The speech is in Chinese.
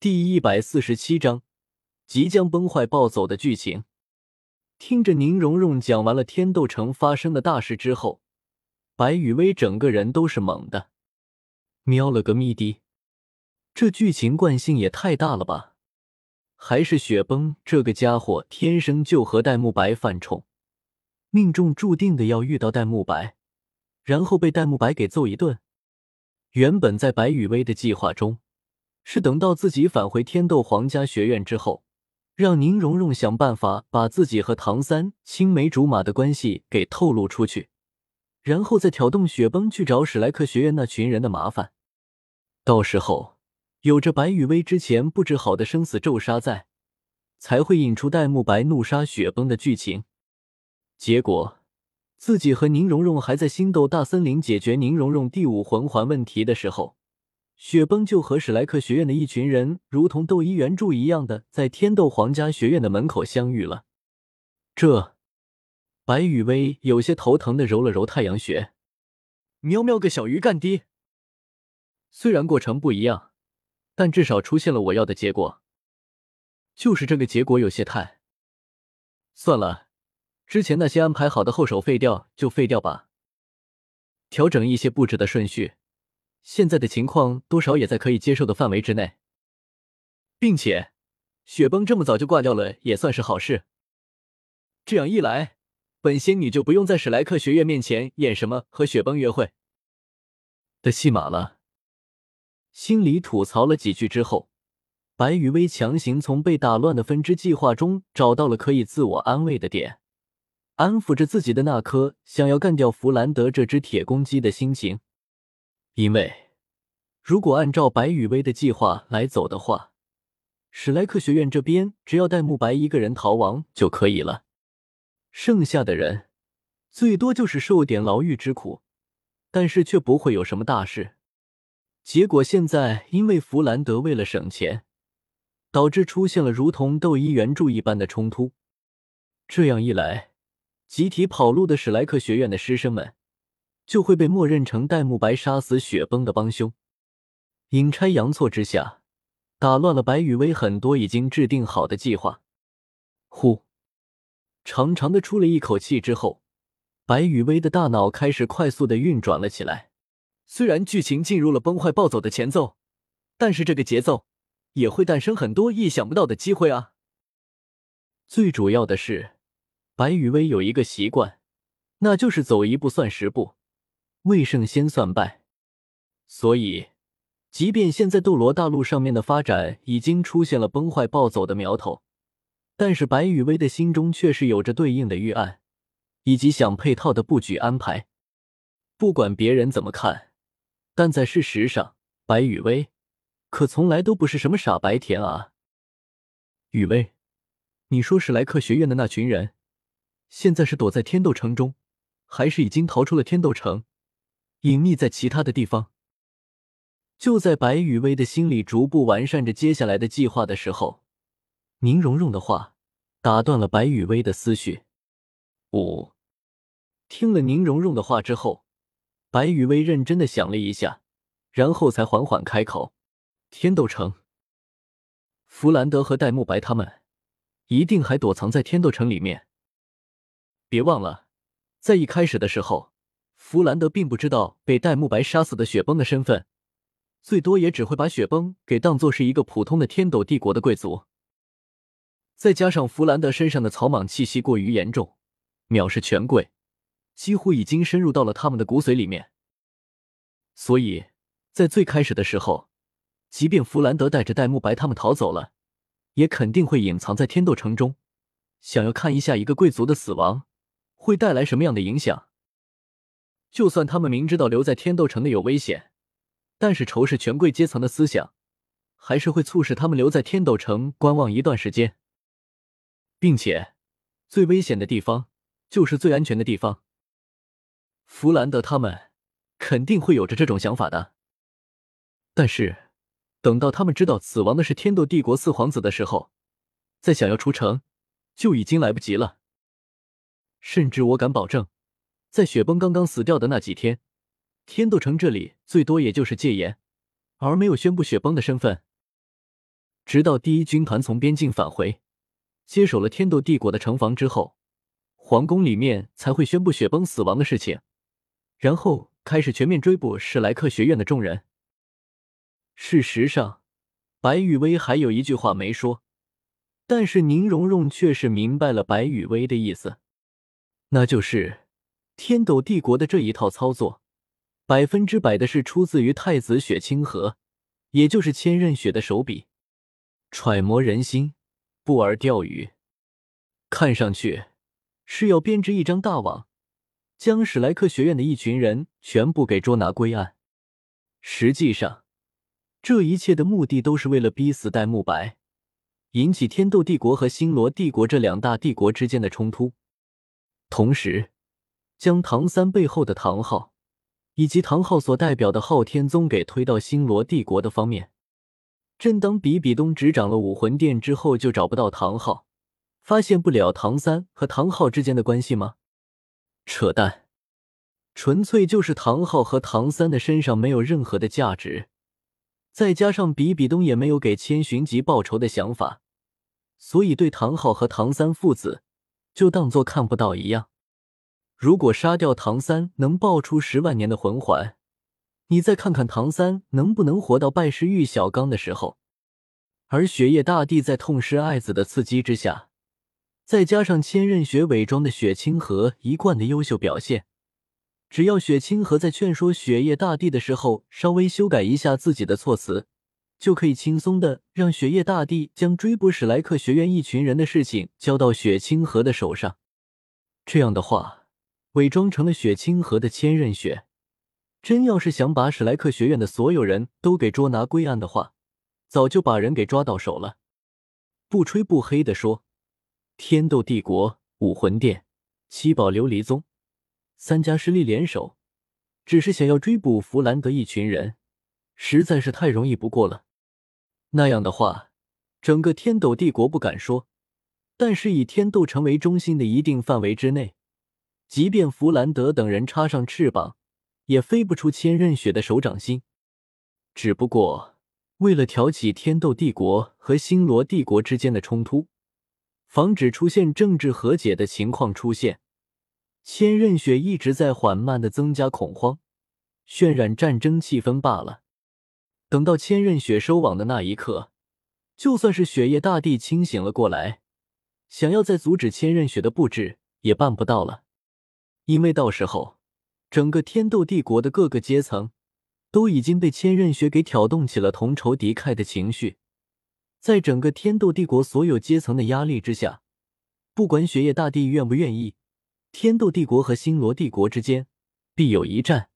第一百四十七章，即将崩坏暴走的剧情。听着宁荣荣讲完了天斗城发生的大事之后，白雨薇整个人都是懵的，喵了个咪的，这剧情惯性也太大了吧？还是雪崩这个家伙天生就和戴沐白犯冲，命中注定的要遇到戴沐白，然后被戴沐白给揍一顿。原本在白雨薇的计划中。是等到自己返回天斗皇家学院之后，让宁荣荣想办法把自己和唐三青梅竹马的关系给透露出去，然后再挑动雪崩去找史莱克学院那群人的麻烦。到时候有着白羽薇之前布置好的生死咒杀在，才会引出戴沐白怒杀雪崩的剧情。结果自己和宁荣荣还在星斗大森林解决宁荣荣第五魂环问题的时候。雪崩就和史莱克学院的一群人，如同斗一原著一样的，在天斗皇家学院的门口相遇了。这，白雨薇有些头疼的揉了揉太阳穴。喵喵个小鱼干滴！虽然过程不一样，但至少出现了我要的结果。就是这个结果有些太……算了，之前那些安排好的后手废掉就废掉吧，调整一些布置的顺序。现在的情况多少也在可以接受的范围之内，并且雪崩这么早就挂掉了也算是好事。这样一来，本仙女就不用在史莱克学院面前演什么和雪崩约会的戏码了。心里吐槽了几句之后，白羽薇强行从被打乱的分支计划中找到了可以自我安慰的点，安抚着自己的那颗想要干掉弗兰德这只铁公鸡的心情。因为，如果按照白雨薇的计划来走的话，史莱克学院这边只要戴沐白一个人逃亡就可以了，剩下的人最多就是受点牢狱之苦，但是却不会有什么大事。结果现在因为弗兰德为了省钱，导致出现了如同斗一原著一般的冲突，这样一来，集体跑路的史莱克学院的师生们。就会被默认成戴沐白杀死雪崩的帮凶，阴差阳错之下，打乱了白雨薇很多已经制定好的计划。呼，长长的出了一口气之后，白雨薇的大脑开始快速的运转了起来。虽然剧情进入了崩坏暴走的前奏，但是这个节奏也会诞生很多意想不到的机会啊！最主要的是，白雨薇有一个习惯，那就是走一步算十步。未胜先算败，所以，即便现在斗罗大陆上面的发展已经出现了崩坏暴走的苗头，但是白羽薇的心中却是有着对应的预案，以及想配套的布局安排。不管别人怎么看，但在事实上，白羽薇可从来都不是什么傻白甜啊。雨薇，你说史莱克学院的那群人，现在是躲在天斗城中，还是已经逃出了天斗城？隐匿在其他的地方。就在白雨薇的心里逐步完善着接下来的计划的时候，宁荣荣的话打断了白雨薇的思绪。五，听了宁荣荣的话之后，白雨薇认真的想了一下，然后才缓缓开口：“天斗城，弗兰德和戴沐白他们一定还躲藏在天斗城里面。别忘了，在一开始的时候。”弗兰德并不知道被戴沐白杀死的雪崩的身份，最多也只会把雪崩给当做是一个普通的天斗帝国的贵族。再加上弗兰德身上的草莽气息过于严重，藐视权贵，几乎已经深入到了他们的骨髓里面。所以在最开始的时候，即便弗兰德带着戴沐白他们逃走了，也肯定会隐藏在天斗城中，想要看一下一个贵族的死亡会带来什么样的影响。就算他们明知道留在天斗城的有危险，但是仇视权贵阶层的思想，还是会促使他们留在天斗城观望一段时间。并且，最危险的地方就是最安全的地方。弗兰德他们肯定会有着这种想法的。但是，等到他们知道死亡的是天斗帝国四皇子的时候，再想要出城，就已经来不及了。甚至我敢保证。在雪崩刚刚死掉的那几天，天斗城这里最多也就是戒严，而没有宣布雪崩的身份。直到第一军团从边境返回，接手了天斗帝国的城防之后，皇宫里面才会宣布雪崩死亡的事情，然后开始全面追捕史莱克学院的众人。事实上，白雨薇还有一句话没说，但是宁荣荣却是明白了白雨薇的意思，那就是天斗帝国的这一套操作，百分之百的是出自于太子雪清河，也就是千仞雪的手笔。揣摩人心，不尔钓鱼，看上去是要编织一张大网，将史莱克学院的一群人全部给捉拿归案。实际上，这一切的目的都是为了逼死戴沐白，引起天斗帝国和星罗帝国这两大帝国之间的冲突，同时将唐三背后的唐昊以及唐昊所代表的昊天宗给推到星罗帝国的方面。正当比比东执掌了武魂殿之后，就找不到唐昊，发现不了唐三和唐昊之间的关系吗？扯淡，纯粹就是唐昊和唐三的身上没有任何的价值，再加上比比东也没有给千寻疾报仇的想法，所以对唐昊和唐三父子就当做看不到一样。如果杀掉唐三能爆出十万年的魂环。你再看看唐三能不能活到拜师玉小刚的时候，而雪夜大帝在痛失爱子的刺激之下，再加上千仞雪伪装的雪清河一贯的优秀表现，只要雪清河在劝说雪夜大帝的时候稍微修改一下自己的措辞，就可以轻松的让雪夜大帝将追捕史莱克学院一群人的事情交到雪清河的手上。这样的话，伪装成了雪清河的千仞雪。真要是想把史莱克学院的所有人都给捉拿归案的话，早就把人给抓到手了。不吹不黑的说，天斗帝国、武魂殿、七宝琉璃宗三家势力联手，只是想要追捕弗兰德一群人，实在是太容易不过了。那样的话，整个天斗帝国不敢说，但是以天斗城为中心的一定范围之内，即便弗兰德等人插上翅膀。也飞不出千仞雪的手掌心。只不过，为了挑起天斗帝国和星罗帝国之间的冲突，防止出现政治和解的情况出现，千仞雪一直在缓慢的增加恐慌，渲染战争气氛罢了。等到千仞雪收网的那一刻，就算是雪夜大帝清醒了过来，想要再阻止千仞雪的布置，也办不到了，因为到时候。整个天斗帝国的各个阶层都已经被千仞雪给挑动起了同仇敌忾的情绪，在整个天斗帝国所有阶层的压力之下，不管雪夜大帝愿不愿意，天斗帝国和星罗帝国之间必有一战。